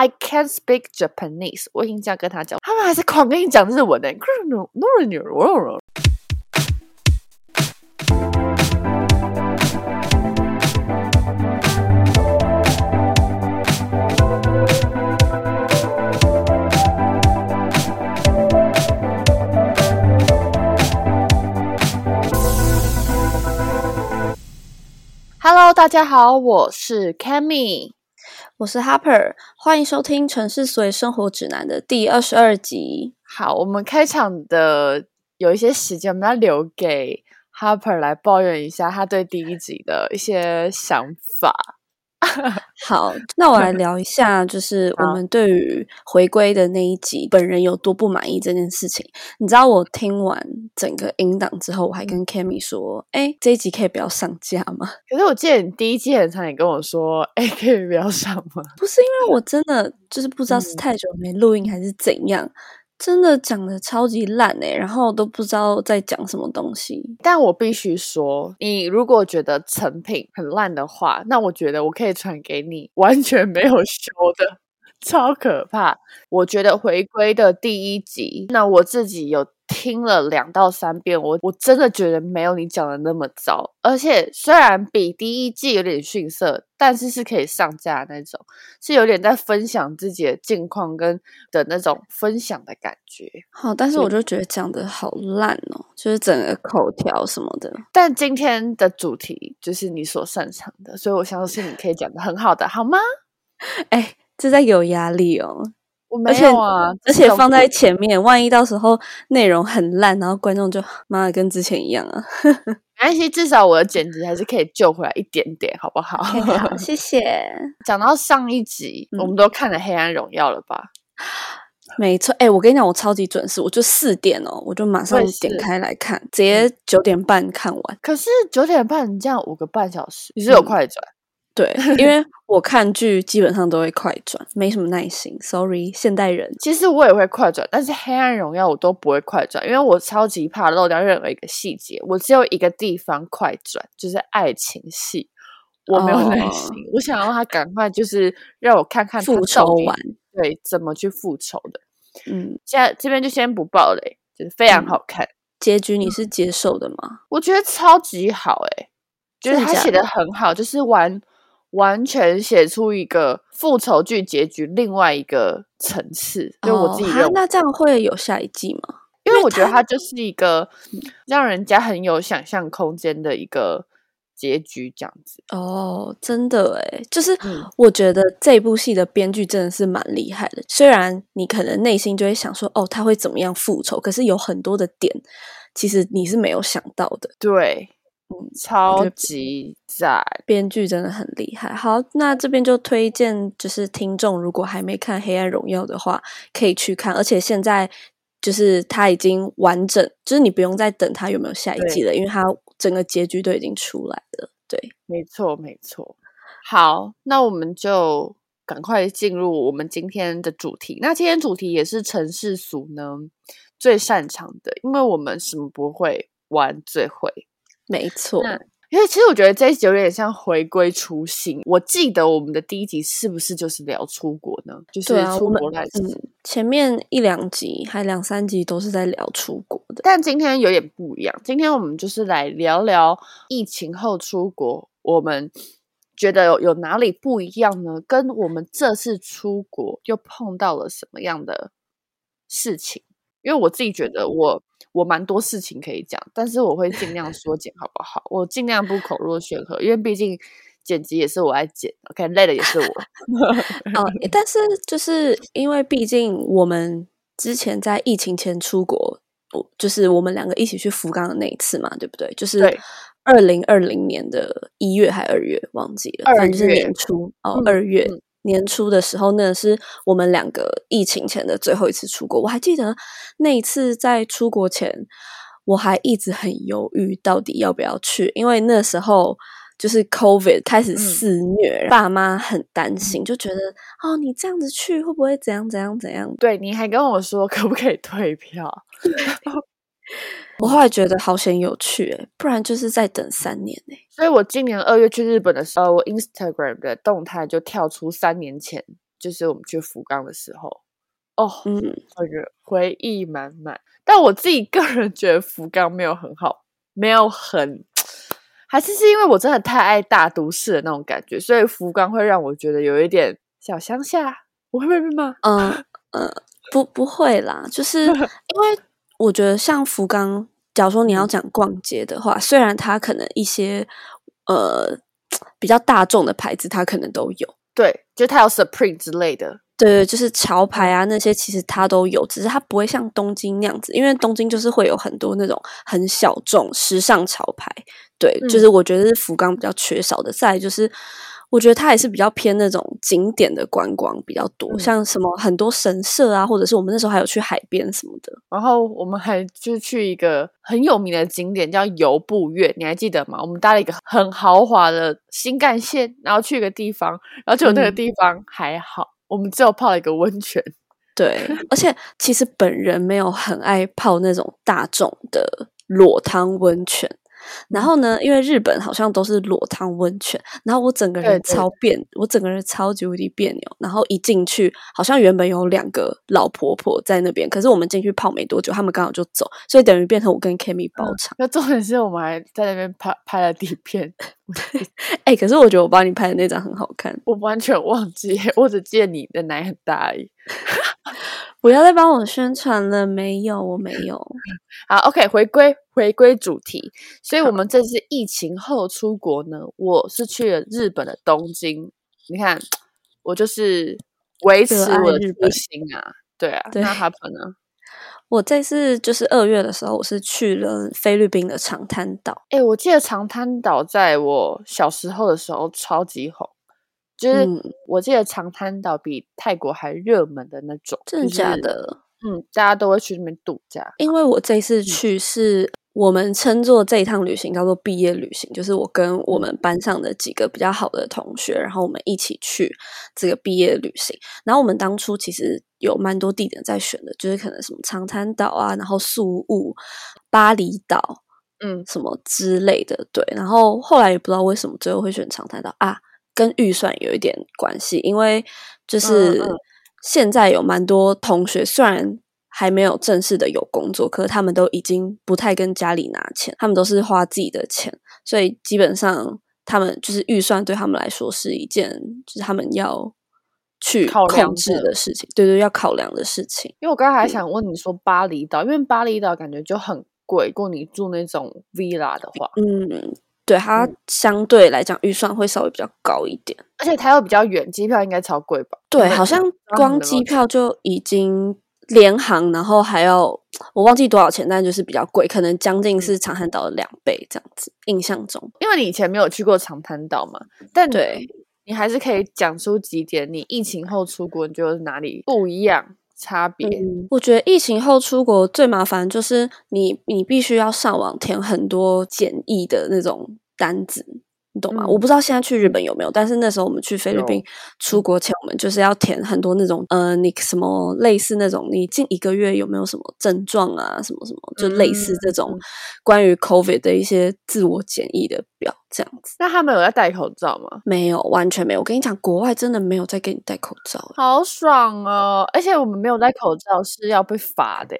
I can't speak Japanese，我已经这样跟他讲，他们还是狂跟你讲日文的。Hello，大家好，我是 Cammy，我是 Harper，欢迎收听《城市所以生活指南》的第二十二集。好，我们开场的有一些时间，我们要留给 Harper 来抱怨一下他对第一集的一些想法。好，那我来聊一下，就是我们对于回归的那一集，本人有多不满意这件事情。你知道，我听完整个音档之后，我还跟 Kami 说：“哎，这一集可以不要上架吗？”可是我记得你第一季很长也跟我说：“哎，可以不要上吗？”不是因为我真的就是不知道是太久没录音还是怎样。真的讲的超级烂哎，然后都不知道在讲什么东西。但我必须说，你如果觉得成品很烂的话，那我觉得我可以传给你，完全没有修的，超可怕。我觉得回归的第一集，那我自己有。听了两到三遍，我我真的觉得没有你讲的那么糟，而且虽然比第一季有点逊色，但是是可以上架那种，是有点在分享自己的近况跟的那种分享的感觉。好，但是我就觉得讲的好烂哦，就是整个口条什么的。但今天的主题就是你所擅长的，所以我相信你可以讲的很好的，好吗？哎，这在有压力哦。我没有啊，而且放在前面，万一到时候内容很烂，然后观众就妈的跟之前一样啊。没关系，至少我的剪辑还是可以救回来一点点，好不好？好，谢谢。讲到上一集，我们都看了《黑暗荣耀》了吧？没错，哎，我跟你讲，我超级准时，我就四点哦，我就马上点开来看，直接九点半看完。可是九点半，你这样五个半小时，你是有快转？对，因为我看剧基本上都会快转，没什么耐心。Sorry，现代人。其实我也会快转，但是《黑暗荣耀》我都不会快转，因为我超级怕漏掉任何一个细节。我只有一个地方快转，就是爱情戏，我没有耐心。我想要他赶快，就是让我看看复仇完，对，怎么去复仇的。嗯，现在这边就先不爆雷，就是非常好看。结局你是接受的吗？我觉得超级好，哎，就是他写的很好，就是玩。完全写出一个复仇剧结局，另外一个层次，就我自己认为。那这样会有下一季吗？因为我觉得它就是一个让人家很有想象空间的一个结局，这样子。哦，真的哎，就是我觉得这部戏的编剧真的是蛮厉害的。虽然你可能内心就会想说，哦，他会怎么样复仇？可是有很多的点，其实你是没有想到的。对。嗯，超级赞，编剧真的很厉害。好，那这边就推荐，就是听众如果还没看《黑暗荣耀》的话，可以去看。而且现在就是它已经完整，就是你不用再等它有没有下一季了，因为它整个结局都已经出来了。对，没错，没错。好，那我们就赶快进入我们今天的主题。那今天主题也是城市俗呢最擅长的，因为我们什么不会玩最会。没错，因为其实我觉得这一集有点像回归初心。我记得我们的第一集是不是就是聊出国呢？就是出国来嗯，前面一两集还两三集都是在聊出国的，但今天有点不一样。今天我们就是来聊聊疫情后出国，我们觉得有有哪里不一样呢？跟我们这次出国又碰到了什么样的事情？因为我自己觉得我。我蛮多事情可以讲，但是我会尽量缩 减，好不好？我尽量不口若悬河，因为毕竟剪辑也是我来剪，OK，累的也是我。哦，但是就是因为毕竟我们之前在疫情前出国，就是我们两个一起去福冈的那一次嘛，对不对？就是二零二零年的一月还二月，忘记了，反正就是年初哦，二月。年初的时候，那是我们两个疫情前的最后一次出国。我还记得那一次在出国前，我还一直很犹豫，到底要不要去，因为那时候就是 COVID 开始肆虐，爸妈很担心，就觉得哦，你这样子去会不会怎样怎样怎样？对，你还跟我说可不可以退票？我后来觉得好险有趣哎，不然就是再等三年哎。所以我今年二月去日本的时候，我 Instagram 的动态就跳出三年前就是我们去福冈的时候，哦，嗯，这个回忆满满。但我自己个人觉得福冈没有很好，没有很，还是是因为我真的太爱大都市的那种感觉，所以福冈会让我觉得有一点小乡下。我会被骂？嗯嗯，不不会啦，就是 因为我觉得像福冈，假如说你要讲逛街的话，虽然它可能一些呃比较大众的牌子，它可能都有，对，就它有 Supreme 之类的，对，就是潮牌啊那些，其实它都有，只是它不会像东京那样子，因为东京就是会有很多那种很小众时尚潮牌，对，就是我觉得是福冈比较缺少的。再就是。我觉得它也是比较偏那种景点的观光比较多，像什么很多神社啊，或者是我们那时候还有去海边什么的。然后我们还就去一个很有名的景点叫游步院，你还记得吗？我们搭了一个很豪华的新干线，然后去一个地方，然后就那个地方还好，我们只有泡了一个温泉。对，而且其实本人没有很爱泡那种大众的裸汤温泉。然后呢？因为日本好像都是裸汤温泉，然后我整个人超别，我整个人超级无敌别扭。然后一进去，好像原本有两个老婆婆在那边，可是我们进去泡没多久，他们刚好就走，所以等于变成我跟 Kimi 包场。那重点是我们还在那边拍拍了底片。哎，可是我觉得我帮你拍的那张很好看，我完全忘记，我只记得你的奶很大而已。不要再帮我宣传了，没有，我没有。好，OK，回归回归主题。所以，我们这次疫情后出国呢，我是去了日本的东京。你看，我就是维持我的初心啊。对啊，那 happen 呢？我这次就是二月的时候，我是去了菲律宾的长滩岛。哎，我记得长滩岛在我小时候的时候超级红。就是我记得长滩岛比泰国还热门的那种，真的假的？嗯，大家都会去那边度假。因为我这次去是我们称作这一趟旅行叫做毕业旅行，就是我跟我们班上的几个比较好的同学，然后我们一起去这个毕业旅行。然后我们当初其实有蛮多地点在选的，就是可能什么长滩岛啊，然后宿务、巴厘岛，嗯，什么之类的。对，然后后来也不知道为什么最后会选长滩岛啊。跟预算有一点关系，因为就是现在有蛮多同学，虽然还没有正式的有工作，可是他们都已经不太跟家里拿钱，他们都是花自己的钱，所以基本上他们就是预算对他们来说是一件就是他们要去控制的事情，对对，要考量的事情。因为我刚才还想问你说巴厘岛，因为巴厘岛感觉就很贵，如果你住那种 villa 的话，嗯。对它相对来讲预算会稍微比较高一点，而且它又比较远，机票应该超贵吧？对，好像光机票就已经联航，然后还要我忘记多少钱，但就是比较贵，可能将近是长滩岛的两倍这样子。印象中，因为你以前没有去过长滩岛嘛，但对你还是可以讲出几点，你疫情后出国你觉得哪里不一样？差别，我觉得疫情后出国最麻烦就是你，你必须要上网填很多简易的那种单子。你懂吗？我不知道现在去日本有没有，但是那时候我们去菲律宾出国前，我们就是要填很多那种，呃，你什么类似那种，你近一个月有没有什么症状啊，什么什么，就类似这种关于 COVID 的一些自我检疫的表，这样子。那他们有在戴口罩吗？没有，完全没有。我跟你讲，国外真的没有在给你戴口罩，好爽哦！而且我们没有戴口罩是要被罚的。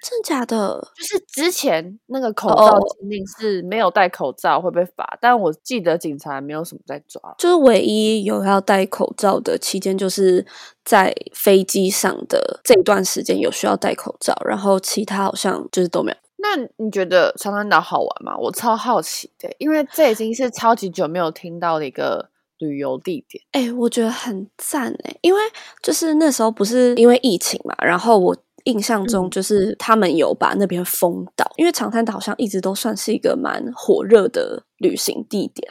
真假的，就是之前那个口罩禁令是没有戴口罩会被罚，但我记得警察没有什么在抓。就是唯一有要戴口罩的期间，就是在飞机上的这段时间有需要戴口罩，然后其他好像就是都没有。那你觉得长滩岛好玩吗？我超好奇的，因为这已经是超级久没有听到的一个旅游地点。哎，我觉得很赞哎，因为就是那时候不是因为疫情嘛，然后我。印象中就是他们有把那边封岛，因为长滩岛好像一直都算是一个蛮火热的。旅行地点，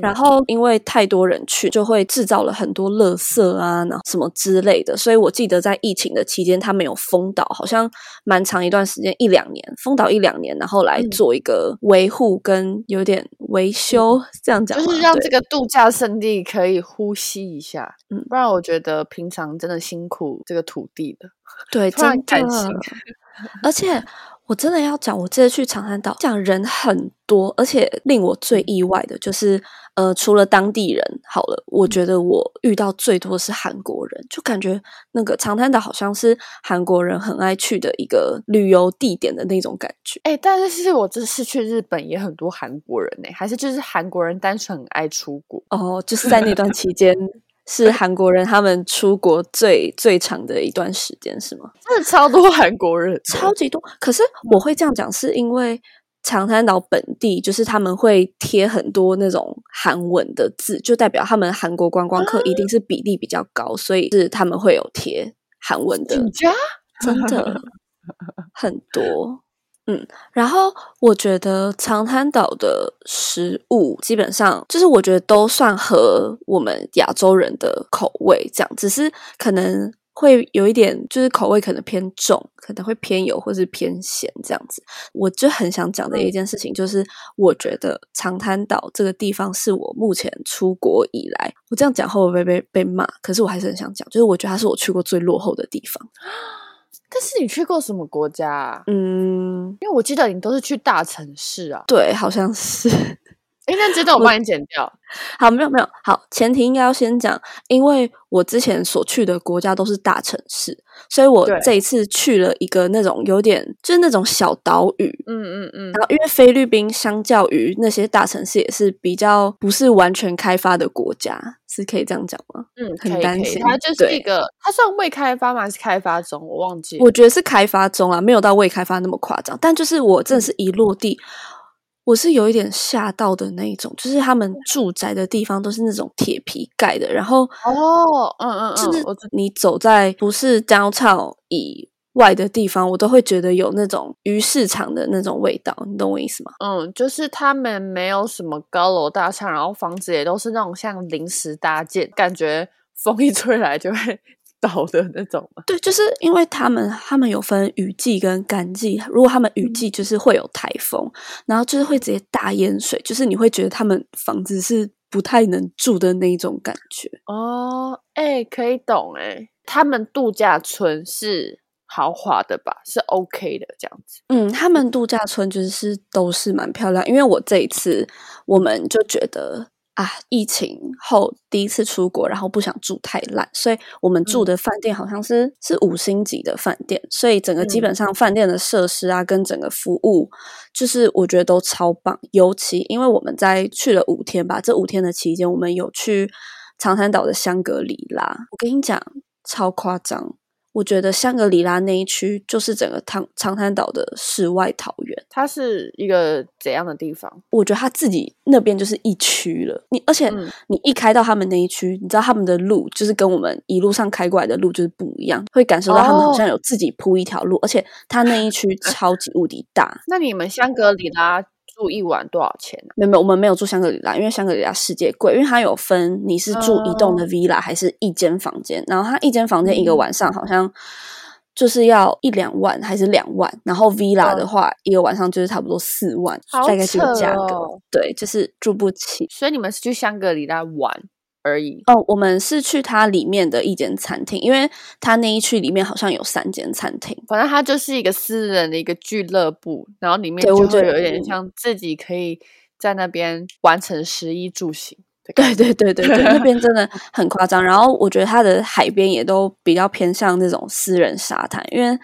然后因为太多人去，就会制造了很多垃圾啊，然后什么之类的。所以我记得在疫情的期间，他们有封岛，好像蛮长一段时间，一两年封岛一两年，然后来做一个维护跟有点维修，这样讲，就是让这个度假胜地可以呼吸一下。嗯，不然我觉得平常真的辛苦这个土地的，对，真的。而且我真的要讲，我这次去长滩岛，讲人很多，而且令我最意外的就是，呃，除了当地人，好了，我觉得我遇到最多是韩国人，就感觉那个长滩岛好像是韩国人很爱去的一个旅游地点的那种感觉。哎，但是其实我这次去日本也很多韩国人呢，还是就是韩国人单纯很爱出国哦，就是在那段期间。是韩国人他们出国最最长的一段时间，是吗？真的超多韩国人，超级多。可是我会这样讲，是因为长滩岛本地就是他们会贴很多那种韩文的字，就代表他们韩国观光客一定是比例比较高，所以是他们会有贴韩文的。真的很多。嗯，然后我觉得长滩岛的食物基本上就是我觉得都算合我们亚洲人的口味，这样只是可能会有一点就是口味可能偏重，可能会偏油或是偏咸这样子。我就很想讲的一件事情就是，我觉得长滩岛这个地方是我目前出国以来，我这样讲会不会被被骂？可是我还是很想讲，就是我觉得它是我去过最落后的地方。但是你去过什么国家啊？嗯，因为我记得你都是去大城市啊。对，好像是。哎，那这段我帮你剪掉。好，没有没有。好，前提应该要先讲，因为我之前所去的国家都是大城市，所以我这一次去了一个那种有点就是那种小岛屿。嗯嗯嗯。然后，因为菲律宾相较于那些大城市，也是比较不是完全开发的国家，是可以这样讲吗？嗯，很担心。它就是一个，它算未开发吗？还是开发中？我忘记。我觉得是开发中啊，没有到未开发那么夸张。但就是我真的是一落地。我是有一点吓到的那一种，就是他们住宅的地方都是那种铁皮盖的，然后哦，嗯嗯嗯，就是你走在不是 downtown 以外的地方，我都会觉得有那种鱼市场的那种味道，你懂我意思吗？嗯，就是他们没有什么高楼大厦，然后房子也都是那种像临时搭建，感觉风一吹来就会。倒的那种吗？对，就是因为他们他们有分雨季跟干季。如果他们雨季就是会有台风，然后就是会直接大淹水，就是你会觉得他们房子是不太能住的那一种感觉。哦，哎，可以懂哎。他们度假村是豪华的吧？是 OK 的这样子。嗯，他们度假村就是都是蛮漂亮。因为我这一次我们就觉得。啊！疫情后第一次出国，然后不想住太烂，所以我们住的饭店好像是是五星级的饭店，所以整个基本上饭店的设施啊，跟整个服务，就是我觉得都超棒。尤其因为我们在去了五天吧，这五天的期间，我们有去长山岛的香格里拉，我跟你讲，超夸张。我觉得香格里拉那一区就是整个长长滩岛的世外桃源。它是一个怎样的地方？我觉得它自己那边就是一区了。你而且你一开到他们那一区，你知道他们的路就是跟我们一路上开过来的路就是不一样，会感受到他们好像有自己铺一条路，而且它那一区 超级无敌大。那你们香格里拉？住一晚多少钱？没有没有，我们没有住香格里拉，因为香格里拉世界贵，因为它有分你是住一栋的 villa 还是一间房间，然后它一间房间一个晚上好像就是要一两万还是两万，然后 villa 的话一个晚上就是差不多四万，大概这个价格，对，就是住不起。所以你们是去香格里拉玩？而已哦，我们是去它里面的一间餐厅，因为它那一区里面好像有三间餐厅，反正它就是一个私人的一个俱乐部，然后里面就会有一点像自己可以在那边完成食衣住行。对对对对对，那边真的 很夸张。然后我觉得它的海边也都比较偏向那种私人沙滩，因为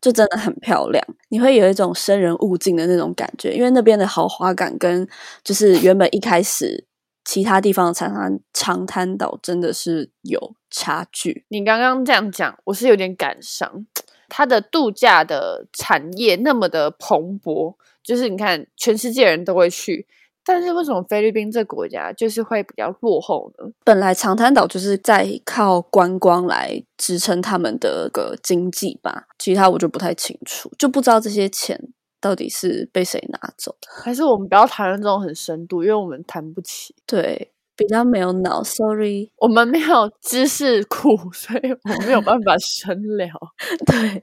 就真的很漂亮，你会有一种生人勿近的那种感觉，因为那边的豪华感跟就是原本一开始。其他地方的长滩长滩岛真的是有差距。你刚刚这样讲，我是有点感伤。它的度假的产业那么的蓬勃，就是你看全世界人都会去，但是为什么菲律宾这国家就是会比较落后呢？本来长滩岛就是在靠观光来支撑他们的个经济吧，其他我就不太清楚，就不知道这些钱。到底是被谁拿走？还是我们不要谈论这种很深度，因为我们谈不起。对，比较没有脑，sorry，我们没有知识库，所以我没有办法深聊。对，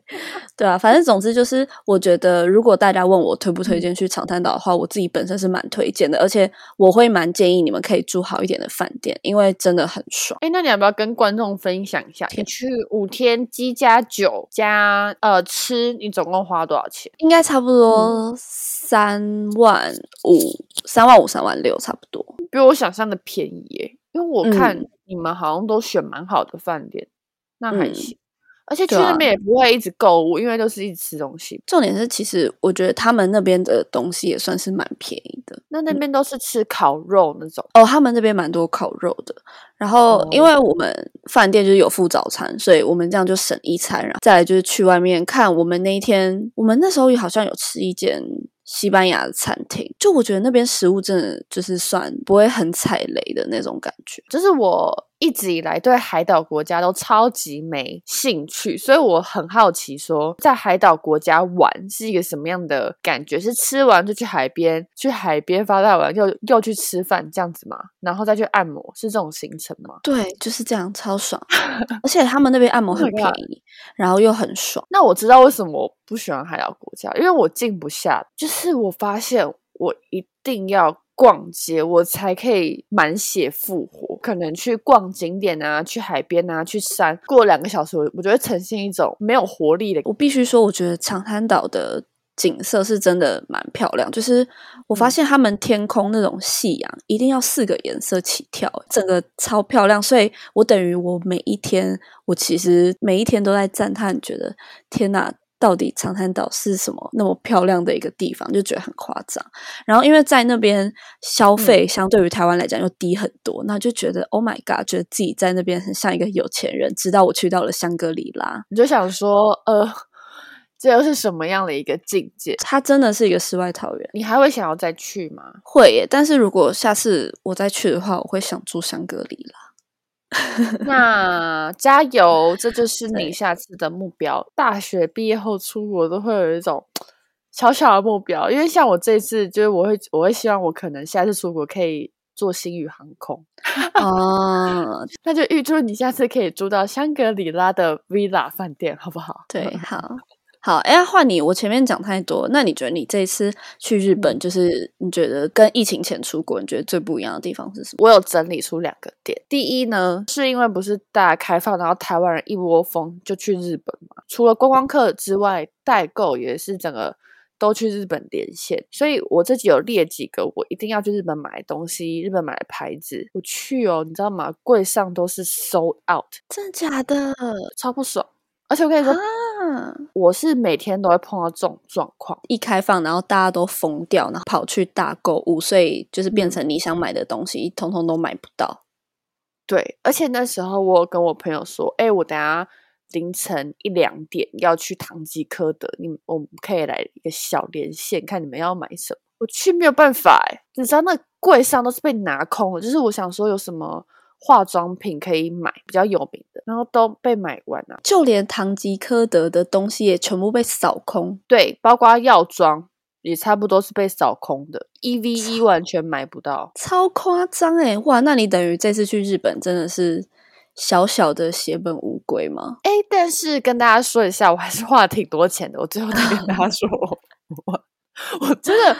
对啊，反正总之就是，我觉得如果大家问我推不推荐去长滩岛的话，我自己本身是蛮推荐的，而且我会蛮建议你们可以住好一点的饭店，因为真的很爽。哎，那你要不要跟观众分享一下，你去五天机加酒加呃吃，你总共花多少钱？应该差不多三万五，三万五，三万六，差不多。比我想象的便宜耶，因为我看你们好像都选蛮好的饭店，那还行。而且去那边也不会一直购物，因为都是一直吃东西。重点是，其实我觉得他们那边的东西也算是蛮便宜的。那那边都是吃烤肉那种哦，他们那边蛮多烤肉的。然后，因为我们饭店就是有附早餐，所以我们这样就省一餐。然后再来就是去外面看，我们那一天，我们那时候也好像有吃一间。西班牙的餐厅，就我觉得那边食物真的就是算不会很踩雷的那种感觉。就是我一直以来对海岛国家都超级没兴趣，所以我很好奇，说在海岛国家玩是一个什么样的感觉？是吃完就去海边，去海边发呆完又又去吃饭这样子吗？然后再去按摩，是这种行程吗？对，就是这样，超爽。而且他们那边按摩很便宜，然后又很爽。那我知道为什么我。不喜欢海岛国家，因为我静不下。就是我发现，我一定要逛街，我才可以满血复活。可能去逛景点啊，去海边啊，去山，过两个小时，我我觉得呈现一种没有活力的。我必须说，我觉得长滩岛的。景色是真的蛮漂亮，就是我发现他们天空那种夕阳一定要四个颜色起跳，整个超漂亮。所以我等于我每一天，我其实每一天都在赞叹，觉得天哪，到底长滩岛是什么那么漂亮的一个地方，就觉得很夸张。然后因为在那边消费相对于台湾来讲又低很多，那就觉得 Oh my God，觉得自己在那边很像一个有钱人。直到我去到了香格里拉，你就想说，呃。这又是什么样的一个境界？它真的是一个世外桃源。你还会想要再去吗？会耶，但是如果下次我再去的话，我会想住香格里拉。那加油，这就 是你下次的目标。大学毕业后出国都会有一种小小的目标，因为像我这次，就是我会我会希望我可能下次出国可以做星宇航空。哦，那就预祝你下次可以住到香格里拉的 villa 饭店，好不好？对，好。好，哎，换你。我前面讲太多，那你觉得你这一次去日本，就是你觉得跟疫情前出国，你觉得最不一样的地方是什么？我有整理出两个点。第一呢，是因为不是大家开放，然后台湾人一窝蜂就去日本嘛。除了观光客之外，代购也是整个都去日本连线。所以我自己有列几个我一定要去日本买东西，日本买的牌子。我去哦，你知道吗？柜上都是 sold out，真的假的？超不爽。而且我跟你说，我是每天都会碰到这种状况，一开放，然后大家都疯掉，然后跑去大购物，所以就是变成你想买的东西，通通都买不到。对，而且那时候我跟我朋友说，哎，我等下凌晨一两点要去唐吉诃德，你我们可以来一个小连线，看你们要买什么。我去没有办法，哎，你知道那柜上都是被拿空了，就是我想说有什么。化妆品可以买比较有名的，然后都被买完了，就连唐吉诃德的东西也全部被扫空。对，包括药妆也差不多是被扫空的，E V E 完全买不到，超夸张哎！哇，那你等于这次去日本真的是小小的血本无归吗？哎，但是跟大家说一下，我还是花了挺多钱的。我最后再跟大家说，我我真的。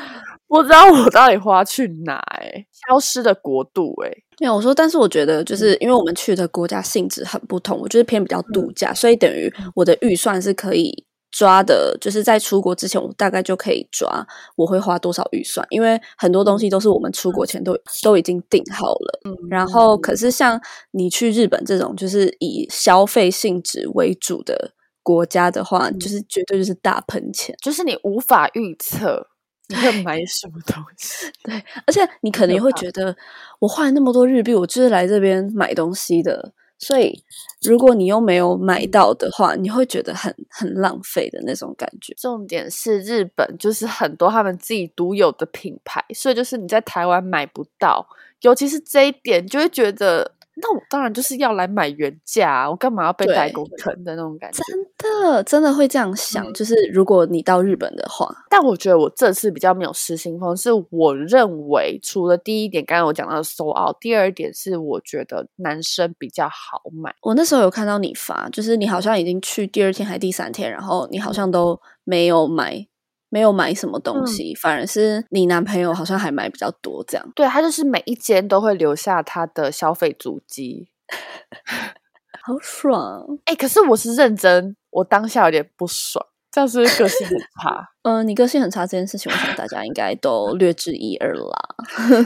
不知道我到底花去哪？哎，消失的国度，哎，没有我说，但是我觉得，就是因为我们去的国家性质很不同，我就是偏比较度假，所以等于我的预算是可以抓的，就是在出国之前，我大概就可以抓我会花多少预算，因为很多东西都是我们出国前都都已经定好了。嗯，然后可是像你去日本这种，就是以消费性质为主的国家的话，就是绝对就是大喷钱，就是你无法预测。你会买什么东西？对，而且你可能会觉得，我花了那么多日币，我就是来这边买东西的。所以，如果你又没有买到的话，你会觉得很很浪费的那种感觉。重点是日本就是很多他们自己独有的品牌，所以就是你在台湾买不到。尤其是这一点，就会觉得那我当然就是要来买原价，我干嘛要被代工坑的那种感觉？真的，真的会这样想。就是如果你到日本的话，但我觉得我这次比较没有失心疯，是我认为除了第一点，刚刚我讲到的收奥，第二点是我觉得男生比较好买。我那时候有看到你发，就是你好像已经去第二天还第三天，然后你好像都没有买。没有买什么东西，反而是你男朋友好像还买比较多，这样。对他就是每一间都会留下他的消费足迹，好爽。哎，可是我是认真，我当下有点不爽，这样是不是个性很差？嗯，你个性很差这件事情，我想大家应该都略知一二啦。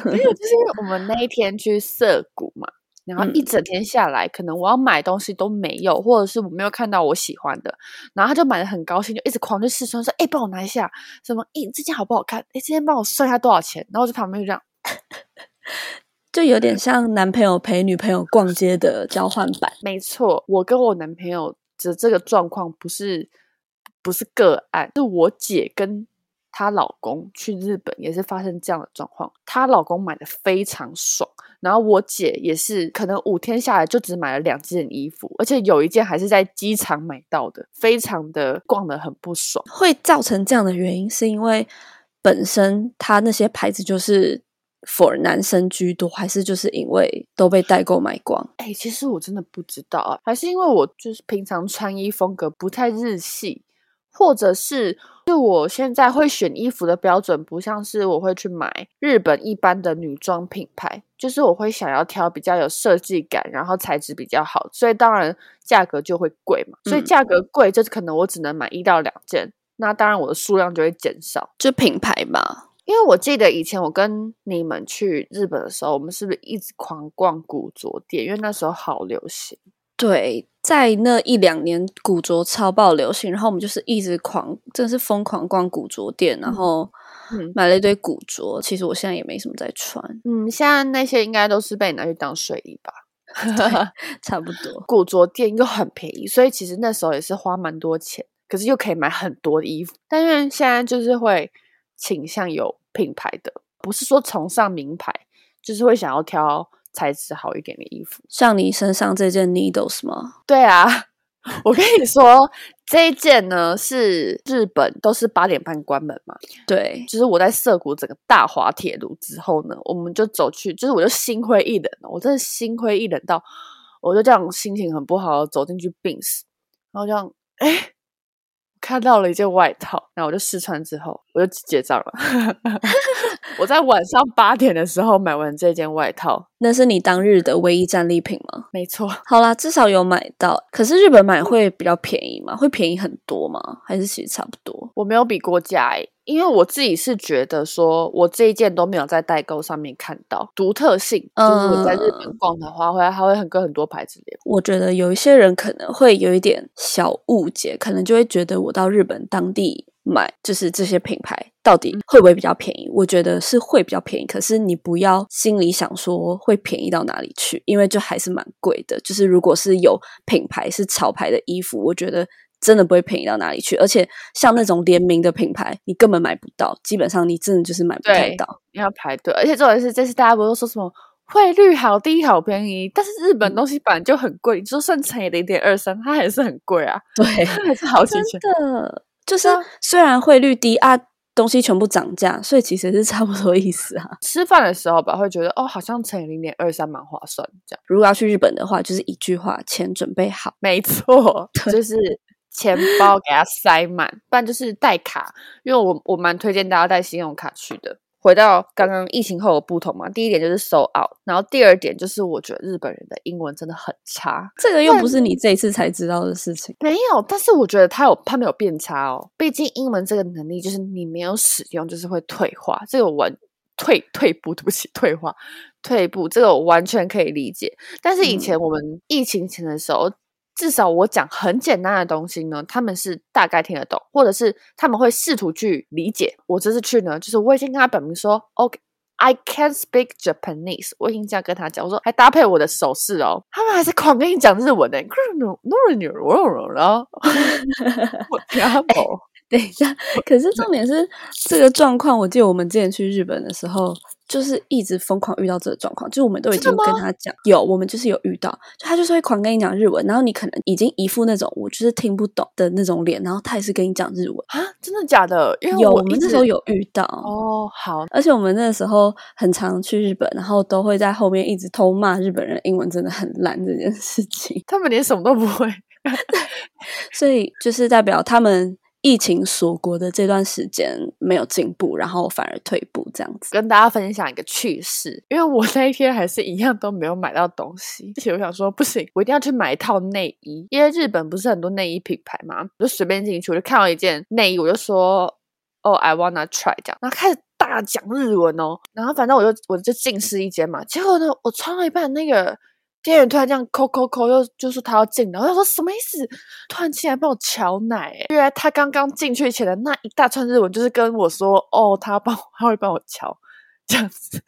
没有，就是我们那一天去涩谷嘛。然后一整天下来，可能我要买东西都没有，或者是我没有看到我喜欢的，然后他就买的很高兴，就一直狂去试穿，说：“哎，帮我拿一下，什么？哎，这件好不好看？哎，这件帮我算一下多少钱？”然后在旁边就这样，就有点像男朋友陪女朋友逛街的交换版。没错，我跟我男朋友的这个状况不是不是个案，是我姐跟。她老公去日本也是发生这样的状况，她老公买的非常爽，然后我姐也是，可能五天下来就只买了两件衣服，而且有一件还是在机场买到的，非常的逛的很不爽。会造成这样的原因，是因为本身它那些牌子就是 for 男生居多，还是就是因为都被代购买光？哎，其实我真的不知道啊，还是因为我就是平常穿衣风格不太日系。或者是，就我现在会选衣服的标准，不像是我会去买日本一般的女装品牌，就是我会想要挑比较有设计感，然后材质比较好，所以当然价格就会贵嘛。所以价格贵，就是可能我只能买一到两件，那当然我的数量就会减少。就品牌嘛，因为我记得以前我跟你们去日本的时候，我们是不是一直狂逛古着店？因为那时候好流行。对，在那一两年，古着超爆流行，然后我们就是一直狂，真的是疯狂逛古着店，然后买了一堆古着。其实我现在也没什么在穿，嗯，现在那些应该都是被拿去当睡衣吧，差不多。古着店又很便宜，所以其实那时候也是花蛮多钱，可是又可以买很多的衣服。但因为现在就是会倾向有品牌的，不是说崇尚名牌，就是会想要挑。材质好一点的衣服，像你身上这件 Needles 吗？对啊，我跟你说，这一件呢是日本都是八点半关门嘛。对，就是我在涩谷整个大滑铁卢之后呢，我们就走去，就是我就心灰意冷，我真的心灰意冷到，我就这样心情很不好走进去 Bins，然后这样，哎。看到了一件外套，然后我就试穿之后，我就结账了。我在晚上八点的时候买完这件外套，那是你当日的唯一战利品吗？没错。好啦，至少有买到。可是日本买会比较便宜吗？会便宜很多吗？还是其实差不多？我没有比过价诶。因为我自己是觉得说，我这一件都没有在代购上面看到独特性，就是我在日本逛的话，会它会很跟很多牌子连。我觉得有一些人可能会有一点小误解，可能就会觉得我到日本当地买，就是这些品牌到底会不会比较便宜？我觉得是会比较便宜，可是你不要心里想说会便宜到哪里去，因为就还是蛮贵的。就是如果是有品牌是潮牌的衣服，我觉得。真的不会便宜到哪里去，而且像那种联名的品牌，你根本买不到。基本上你真的就是买不太到，你要排队。而且重点是，这次大家不是说什么汇率好低、好便宜？但是日本东西本来就很贵，你说算乘以零点二三，它还是很贵啊。对，还是好几千。的，就是虽然汇率低啊，东西全部涨价，所以其实是差不多意思啊。吃饭的时候吧，会觉得哦，好像乘以零点二三蛮划算。这样，如果要去日本的话，就是一句话：钱准备好。没错，就是。钱包给它塞满，不然就是带卡，因为我我蛮推荐大家带信用卡去的。回到刚刚疫情后的不同嘛，第一点就是收 out，然后第二点就是我觉得日本人的英文真的很差，这个又不是你这一次才知道的事情。没有，但是我觉得他有他没有变差哦，毕竟英文这个能力就是你没有使用就是会退化，这个完退退步，对不起，退化退步，这个我完全可以理解。但是以前我们疫情前的时候。至少我讲很简单的东西呢，他们是大概听得懂，或者是他们会试图去理解。我这次去呢，就是我已经跟他表明说，OK，I can speak Japanese，我已经这样跟他讲，我说还搭配我的手势哦，他们还是狂跟你讲日文的。然后等一下，可是重点是这个状况，我记得我们之前去日本的时候就是一直疯狂遇到这个状况，就是我们都已经跟他讲，有我们就是有遇到，就他就是会狂跟你讲日文，然后你可能已经一副那种我就是听不懂的那种脸，然后他也是跟你讲日文啊，真的假的？有，我们那时候有遇到哦，好，而且我们那时候很常去日本，然后都会在后面一直偷骂日本人英文真的很烂这件事情，他们连什么都不会，所以就是代表他们。疫情锁国的这段时间没有进步，然后反而退步，这样子。跟大家分享一个趣事，因为我那一天还是一样都没有买到东西，而且我想说不行，我一定要去买一套内衣，因为日本不是很多内衣品牌嘛，我就随便进去，我就看到一件内衣，我就说哦，I wanna try 这样，然后开始大讲日文哦，然后反正我就我就进试衣间嘛，结果呢，我穿到一半那个。店员突然这样抠抠抠，又就是他要进来，我就说什么意思？突然进来帮我瞧奶，原来他刚刚进去前的那一大串日文，就是跟我说哦，他帮他会帮我瞧这样子。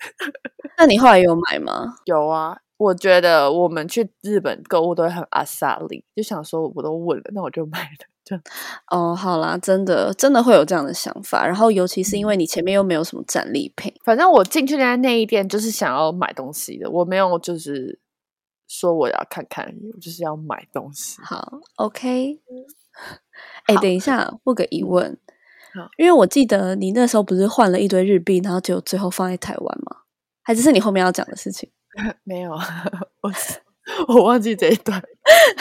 那你后来有买吗？有啊，我觉得我们去日本购物都会很阿萨利，就想说我都问了，那我就买了。这样哦，好啦，真的真的会有这样的想法，然后尤其是因为你前面又没有什么战利品，反正我进去那家内衣店就是想要买东西的，我没有就是。说我要看看，我就是要买东西。好，OK。哎，等一下，问个疑问。好，因为我记得你那时候不是换了一堆日币，然后就最后放在台湾吗？还是是你后面要讲的事情？没有，我我忘记这一段。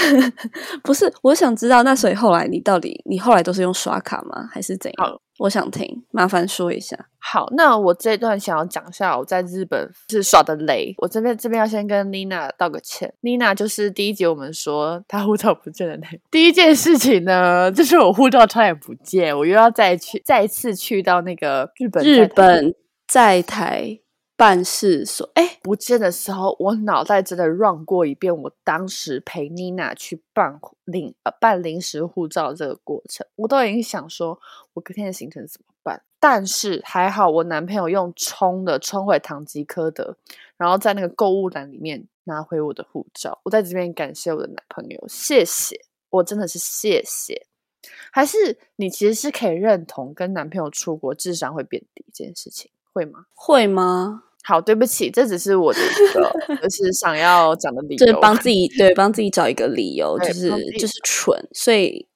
不是，我想知道，那所以后来你到底，你后来都是用刷卡吗？还是怎样？我想听，麻烦说一下。好，那我这段想要讲一下我在日本是耍的雷。我这边这边要先跟 Nina 道个歉。Nina 就是第一集我们说她护照不见的那第一件事情呢，就是我护照差点不见，我又要再去再次去到那个日本日本在台。办事所哎，不见的时候，我脑袋真的 run 过一遍。我当时陪妮娜去办临呃办临时护照这个过程，我都已经想说，我隔天的行程怎么办？但是还好，我男朋友用冲的冲回唐吉诃德，然后在那个购物篮里面拿回我的护照。我在这边感谢我的男朋友，谢谢，我真的是谢谢。还是你其实是可以认同跟男朋友出国智商会变低这件事情，会吗？会吗？好，对不起，这只是我的一个，就是想要讲的理由，就是帮自己对帮自己找一个理由，就是就是蠢，所以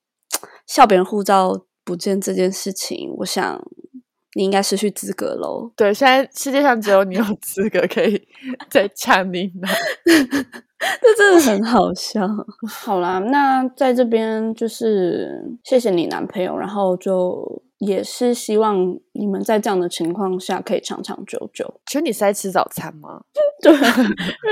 笑别人护照不见这件事情，我想你应该失去资格喽。对，现在世界上只有你有 资格可以 再呛你呢，这真的很好笑。好啦，那在这边就是谢谢你男朋友，然后就。也是希望你们在这样的情况下可以长长久久。其实你是在吃早餐吗？对，因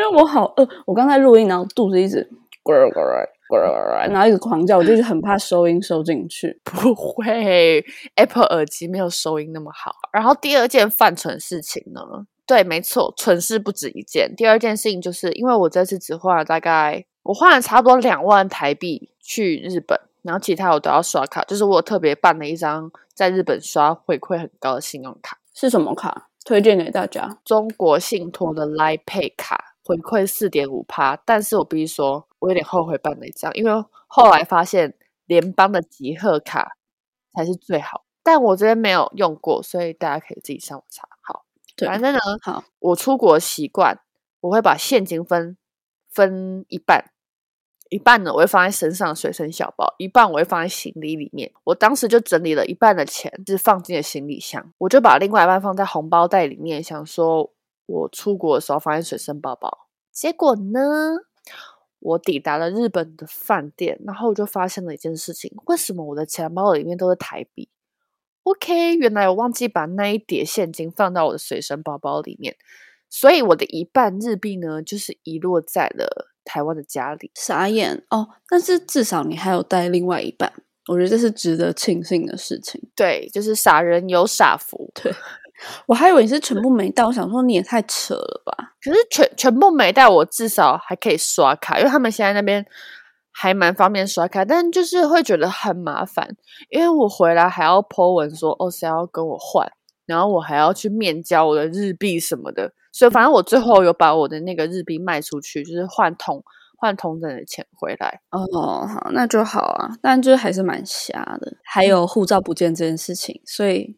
为我好饿。我刚才录音，然后肚子一直咕噜咕噜咕噜咕噜，然后一直狂叫，我就是很怕收音收进去。不会，Apple 耳机没有收音那么好。然后第二件犯蠢事情呢？对，没错，蠢事不止一件。第二件事情就是因为我这次只花了大概，我花了差不多两万台币去日本。然后其他我都要刷卡，就是我特别办了一张在日本刷回馈很高的信用卡，是什么卡？推荐给大家，中国信托的 Line Pay 卡，回馈四点五趴。但是我必须说，我有点后悔办了一张，因为后来发现联邦的集贺卡才是最好，但我这边没有用过，所以大家可以自己上网查。好，反正呢，好，我出国习惯，我会把现金分分一半。一半呢，我会放在身上随身小包；一半我会放在行李里面。我当时就整理了一半的钱，是放进了行李箱。我就把另外一半放在红包袋里面，想说我出国的时候放在随身包包。结果呢，我抵达了日本的饭店，然后我就发现了一件事情：为什么我的钱包里面都是台币？OK，原来我忘记把那一叠现金放到我的随身包包里面，所以我的一半日币呢，就是遗落在了。台湾的家里傻眼哦，但是至少你还有带另外一半，我觉得这是值得庆幸的事情。对，就是傻人有傻福。对，我还以为你是全部没带，我想说你也太扯了吧。可是全全部没带，我至少还可以刷卡，因为他们现在那边还蛮方便刷卡，但就是会觉得很麻烦，因为我回来还要 po 文说哦谁要跟我换，然后我还要去面交我的日币什么的。所以反正我最后有把我的那个日币卖出去，就是换通换同等的钱回来。哦，好，那就好啊。但就是还是蛮瞎的。还有护照不见这件事情，所以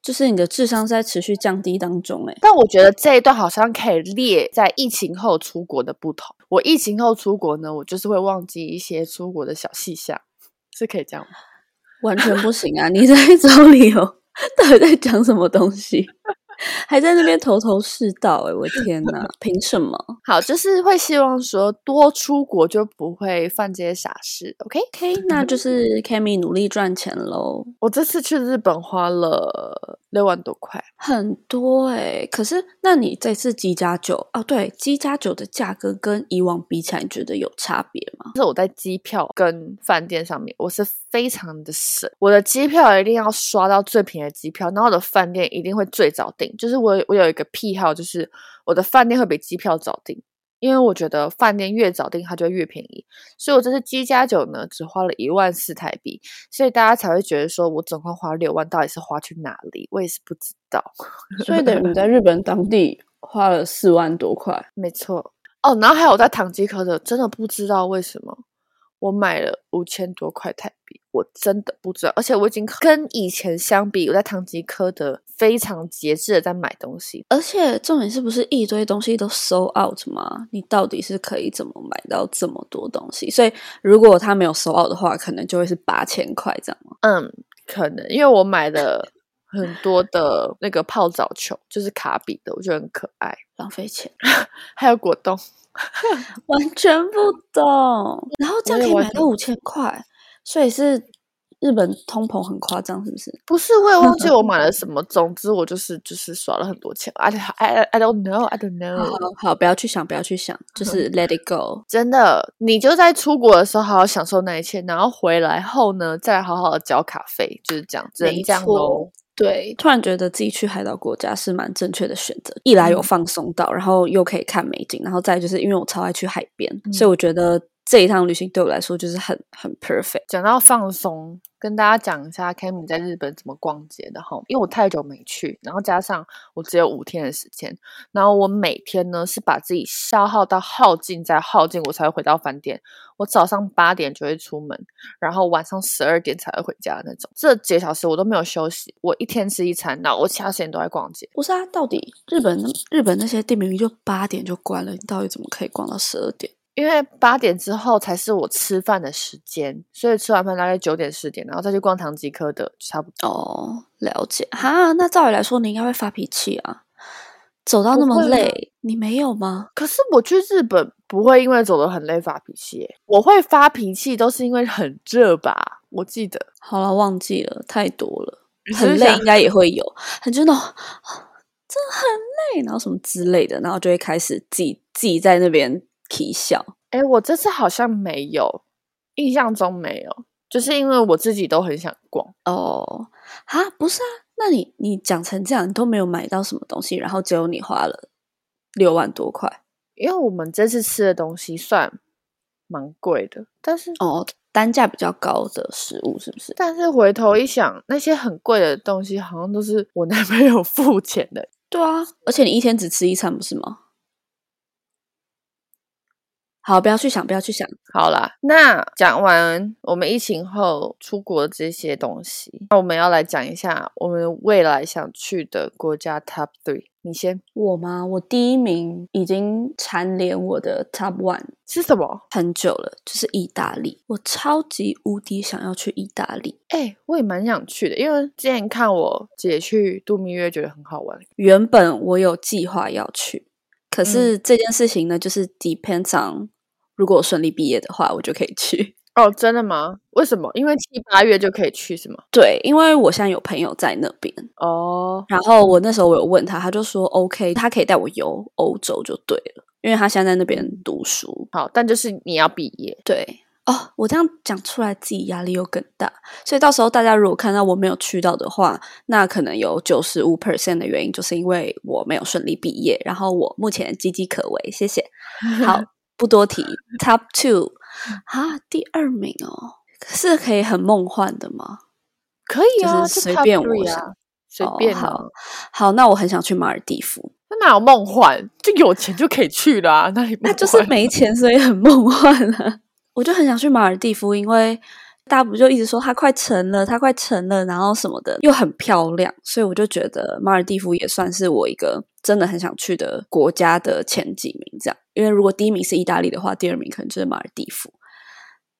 就是你的智商在持续降低当中，哎，但我觉得这一段好像可以列在疫情后出国的不同。我疫情后出国呢，我就是会忘记一些出国的小细项，是可以这样吗？完全不行啊！你在找理由，到底在讲什么东西？还在那边头头是道哎！我天哪，凭什么？好，就是会希望说多出国就不会犯这些傻事。OK，OK，那就是 Kami 努力赚钱喽。我这次去日本花了六万多块，很多哎。可是，那你这次机加酒哦，对，机加酒的价格跟以往比起来，你觉得有差别吗？是我在机票跟饭店上面，我是非常的省。我的机票一定要刷到最便宜的机票，然后我的饭店一定会最早订。就是我，我有一个癖好，就是我的饭店会比机票早订，因为我觉得饭店越早订，它就越便宜。所以我这次机加酒呢，只花了一万四台币，所以大家才会觉得说我总共花六万，到底是花去哪里？我也是不知道。所以等于你在日本当地花了四万多块，没错。哦，然后还有在唐吉诃德，真的不知道为什么我买了五千多块台币。我真的不知道，而且我已经跟以前相比，我在唐吉诃德非常节制的在买东西，而且重点是不是一堆东西都 sold out 吗？你到底是可以怎么买到这么多东西？所以如果他没有 sold out 的话，可能就会是八千块这样吗？嗯，可能，因为我买了很多的那个泡澡球，就是卡比的，我觉得很可爱，浪费钱，还有果冻，完全不懂，然后这样可以买到五千块。所以是日本通膨很夸张，是不是？不是，我也忘记我买了 什么。总之，我就是就是耍了很多钱。I I I don't know, I don't know。好，好，不要去想，不要去想，就是 let it go。真的，你就在出国的时候好好享受那一切，然后回来后呢，再好好的交卡费，就是这样，没错。对，突然觉得自己去海岛国家是蛮正确的选择。一来有放松到，然后又可以看美景，然后再就是因为我超爱去海边，所以我觉得。这一趟旅行对我来说就是很很 perfect。讲到放松，跟大家讲一下 Kami 在日本怎么逛街的哈。因为我太久没去，然后加上我只有五天的时间，然后我每天呢是把自己消耗到耗尽再耗尽，我才会回到饭店。我早上八点就会出门，然后晚上十二点才会回家那种。这几个小时我都没有休息，我一天吃一餐，然后我其他时间都在逛街。不是啊，到底日本日本那些店明明就八点就关了，你到底怎么可以逛到十二点？因为八点之后才是我吃饭的时间，所以吃完饭大概九点十点，然后再去逛唐吉诃德，差不多。哦，了解哈。那照理来说，你应该会发脾气啊，走到那么累，你没有吗？可是我去日本不会因为走得很累发脾气，我会发脾气都是因为很热吧？我记得。好了，忘记了，太多了。很累应该也会有，很真的，真的很累，然后什么之类的，然后就会开始自己自己在那边。啼笑，哎，我这次好像没有，印象中没有，就是因为我自己都很想逛哦。啊，不是啊，那你你讲成这样，你都没有买到什么东西，然后只有你花了六万多块，因为我们这次吃的东西算蛮贵的，但是哦，单价比较高的食物是不是？但是回头一想，那些很贵的东西好像都是我男朋友付钱的。对啊，而且你一天只吃一餐，不是吗？好，不要去想，不要去想。好啦，那讲完我们疫情后出国这些东西，那我们要来讲一下我们未来想去的国家 Top Three。你先，我吗？我第一名已经蝉联我的 Top One 是什么？很久了，就是意大利。我超级无敌想要去意大利。哎，我也蛮想去的，因为之前看我姐去度蜜月，觉得很好玩。原本我有计划要去，可是这件事情呢，就是 depends on。如果我顺利毕业的话，我就可以去哦。真的吗？为什么？因为七八月就可以去是吗？对，因为我现在有朋友在那边哦。然后我那时候我有问他，他就说 OK，他可以带我游欧洲就对了，因为他现在在那边读书。好，但就是你要毕业。对哦，我这样讲出来，自己压力又更大。所以到时候大家如果看到我没有去到的话，那可能有九十五 percent 的原因就是因为我没有顺利毕业，然后我目前岌岌可危。谢谢。好。不多提，Top Two 啊，第二名哦，是可以很梦幻的吗？可以啊，随便我想，随便好，好，那我很想去马尔蒂夫，那哪有梦幻？就有钱就可以去啦，那里那就是没钱，所以很梦幻啊。我就很想去马尔蒂夫，因为大家不就一直说它快沉了，它快沉了，然后什么的，又很漂亮，所以我就觉得马尔蒂夫也算是我一个真的很想去的国家的前几名。这样，因为如果第一名是意大利的话，第二名可能就是马尔蒂夫。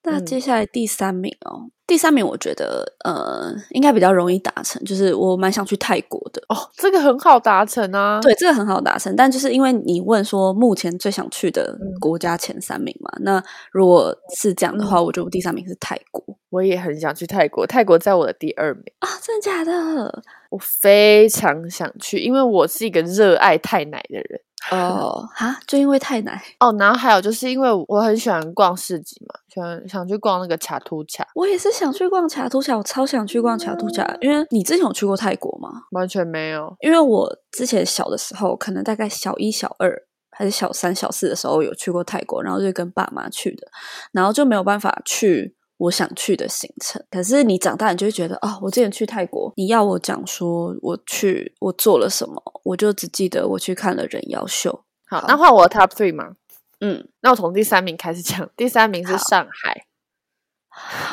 那接下来第三名哦，第三名我觉得呃应该比较容易达成，就是我蛮想去泰国的。哦，这个很好达成啊，对，这个很好达成，但就是因为你问说目前最想去的国家前三名嘛，那如果是这样的话，我觉得第三名是泰国，我也很想去泰国，泰国在我的第二名。啊，真的假的？我非常想去，因为我是一个热爱泰奶的人。哦，哈，就因为太奶哦，然后还有就是因为我很喜欢逛市集嘛，喜欢想去逛那个卡图卡。我也是想去逛卡图卡，我超想去逛卡图卡。因为你之前有去过泰国吗？完全没有，因为我之前小的时候，可能大概小一、小二还是小三、小四的时候有去过泰国，然后就跟爸妈去的，然后就没有办法去。我想去的行程，可是你长大，你就会觉得哦，我之前去泰国，你要我讲说我去我做了什么，我就只记得我去看了人妖秀。好，那换我 top three 吗？嗯，那我从第三名开始讲，第三名是上海，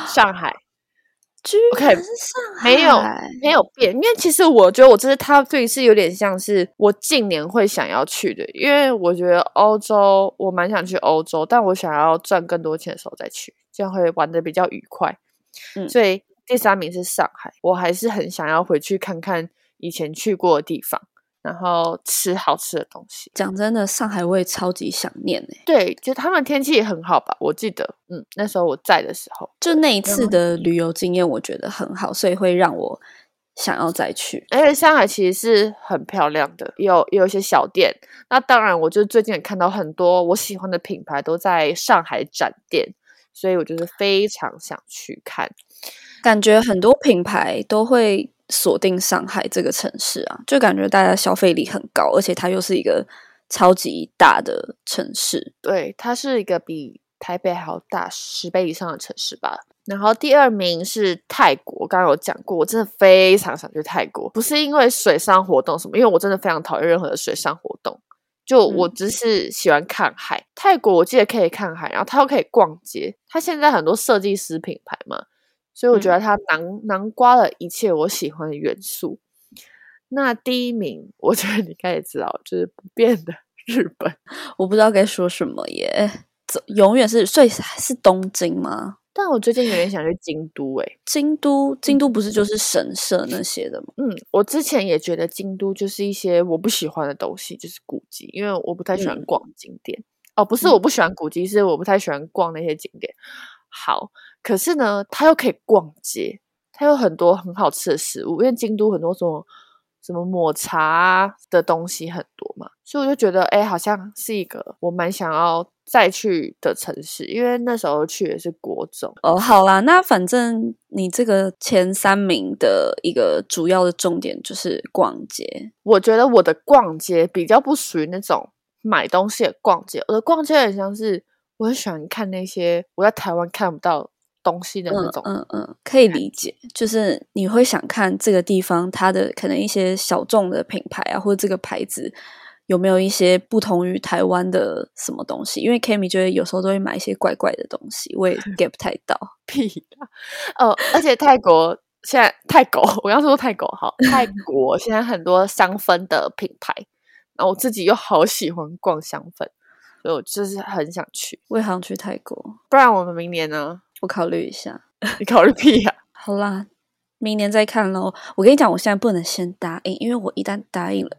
上海。OK，是上海，没有没有变，因为其实我觉得我这是 top three 是有点像是我近年会想要去的，因为我觉得欧洲我蛮想去欧洲，但我想要赚更多钱的时候再去，这样会玩的比较愉快。嗯，所以第三名是上海，我还是很想要回去看看以前去过的地方。然后吃好吃的东西。讲真的，上海我也超级想念哎。对，就他们天气也很好吧？我记得，嗯，那时候我在的时候，就那一次的旅游经验，我觉得很好，所以会让我想要再去。而且上海其实是很漂亮的，有有一些小店。那当然，我就最近也看到很多我喜欢的品牌都在上海展店，所以我就是非常想去看。感觉很多品牌都会。锁定上海这个城市啊，就感觉大家消费力很高，而且它又是一个超级大的城市。对，它是一个比台北还要大十倍以上的城市吧。然后第二名是泰国，刚刚有讲过，我真的非常想去泰国，不是因为水上活动什么，因为我真的非常讨厌任何的水上活动，就我只是喜欢看海。泰国我记得可以看海，然后它又可以逛街，它现在很多设计师品牌嘛。所以我觉得它囊囊括了一切我喜欢的元素。那第一名，我觉得你应该也知道，就是不变的日本。我不知道该说什么耶，永远是，所以是东京吗？但我最近有点想去京都，诶京都，京都不是就是神社那些的吗？嗯，我之前也觉得京都就是一些我不喜欢的东西，就是古迹，因为我不太喜欢逛景点。哦，不是我不喜欢古迹，是我不太喜欢逛那些景点。好。可是呢，它又可以逛街，它有很多很好吃的食物。因为京都很多什么什么抹茶的东西很多嘛，所以我就觉得，哎，好像是一个我蛮想要再去的城市。因为那时候去也是国中哦。好啦，那反正你这个前三名的一个主要的重点就是逛街。我觉得我的逛街比较不属于那种买东西的逛街，我的逛街很像是我很喜欢看那些我在台湾看不到。东西的那种，嗯嗯，可以理解，就是你会想看这个地方它的可能一些小众的品牌啊，或者这个牌子有没有一些不同于台湾的什么东西？因为 Kimi 觉得有时候都会买一些怪怪的东西，我也 get 不太到。屁哦！而且泰国现在泰国，我刚说泰国哈，泰 国现在很多香氛的品牌，然后我自己又好喜欢逛香氛，所以我就是很想去。我也想去泰国，不然我们明年呢？我考虑一下，你考虑屁呀！好啦，明年再看喽。我跟你讲，我现在不能先答应，因为我一旦答应了，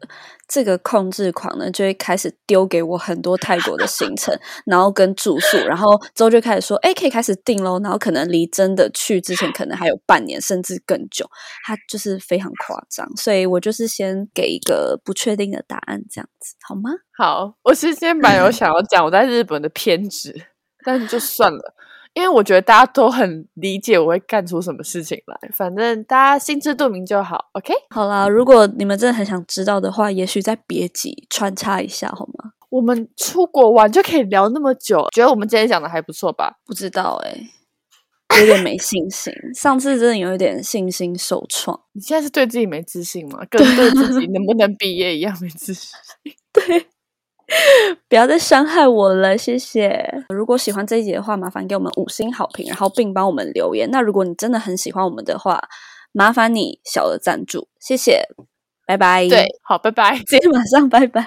这个控制狂呢就会开始丢给我很多泰国的行程，然后跟住宿，然后之后就开始说，哎，可以开始订喽。然后可能离真的去之前，可能还有半年甚至更久，他就是非常夸张。所以我就是先给一个不确定的答案，这样子好吗？好，我是先本来有想要讲我在日本的偏执，但是就算了。因为我觉得大家都很理解我会干出什么事情来，反正大家心知肚明就好。OK，好啦，如果你们真的很想知道的话，也许再别急穿插一下好吗？我们出国玩就可以聊那么久，觉得我们今天讲的还不错吧？不知道哎，有点没信心。上次真的有一点信心受创。你现在是对自己没自信吗？跟对自己 能不能毕业一样没自信？对。不要再伤害我了，谢谢。如果喜欢这一集的话，麻烦给我们五星好评，然后并帮我们留言。那如果你真的很喜欢我们的话，麻烦你小额赞助，谢谢，拜拜。对，好，拜拜，今天晚上拜拜。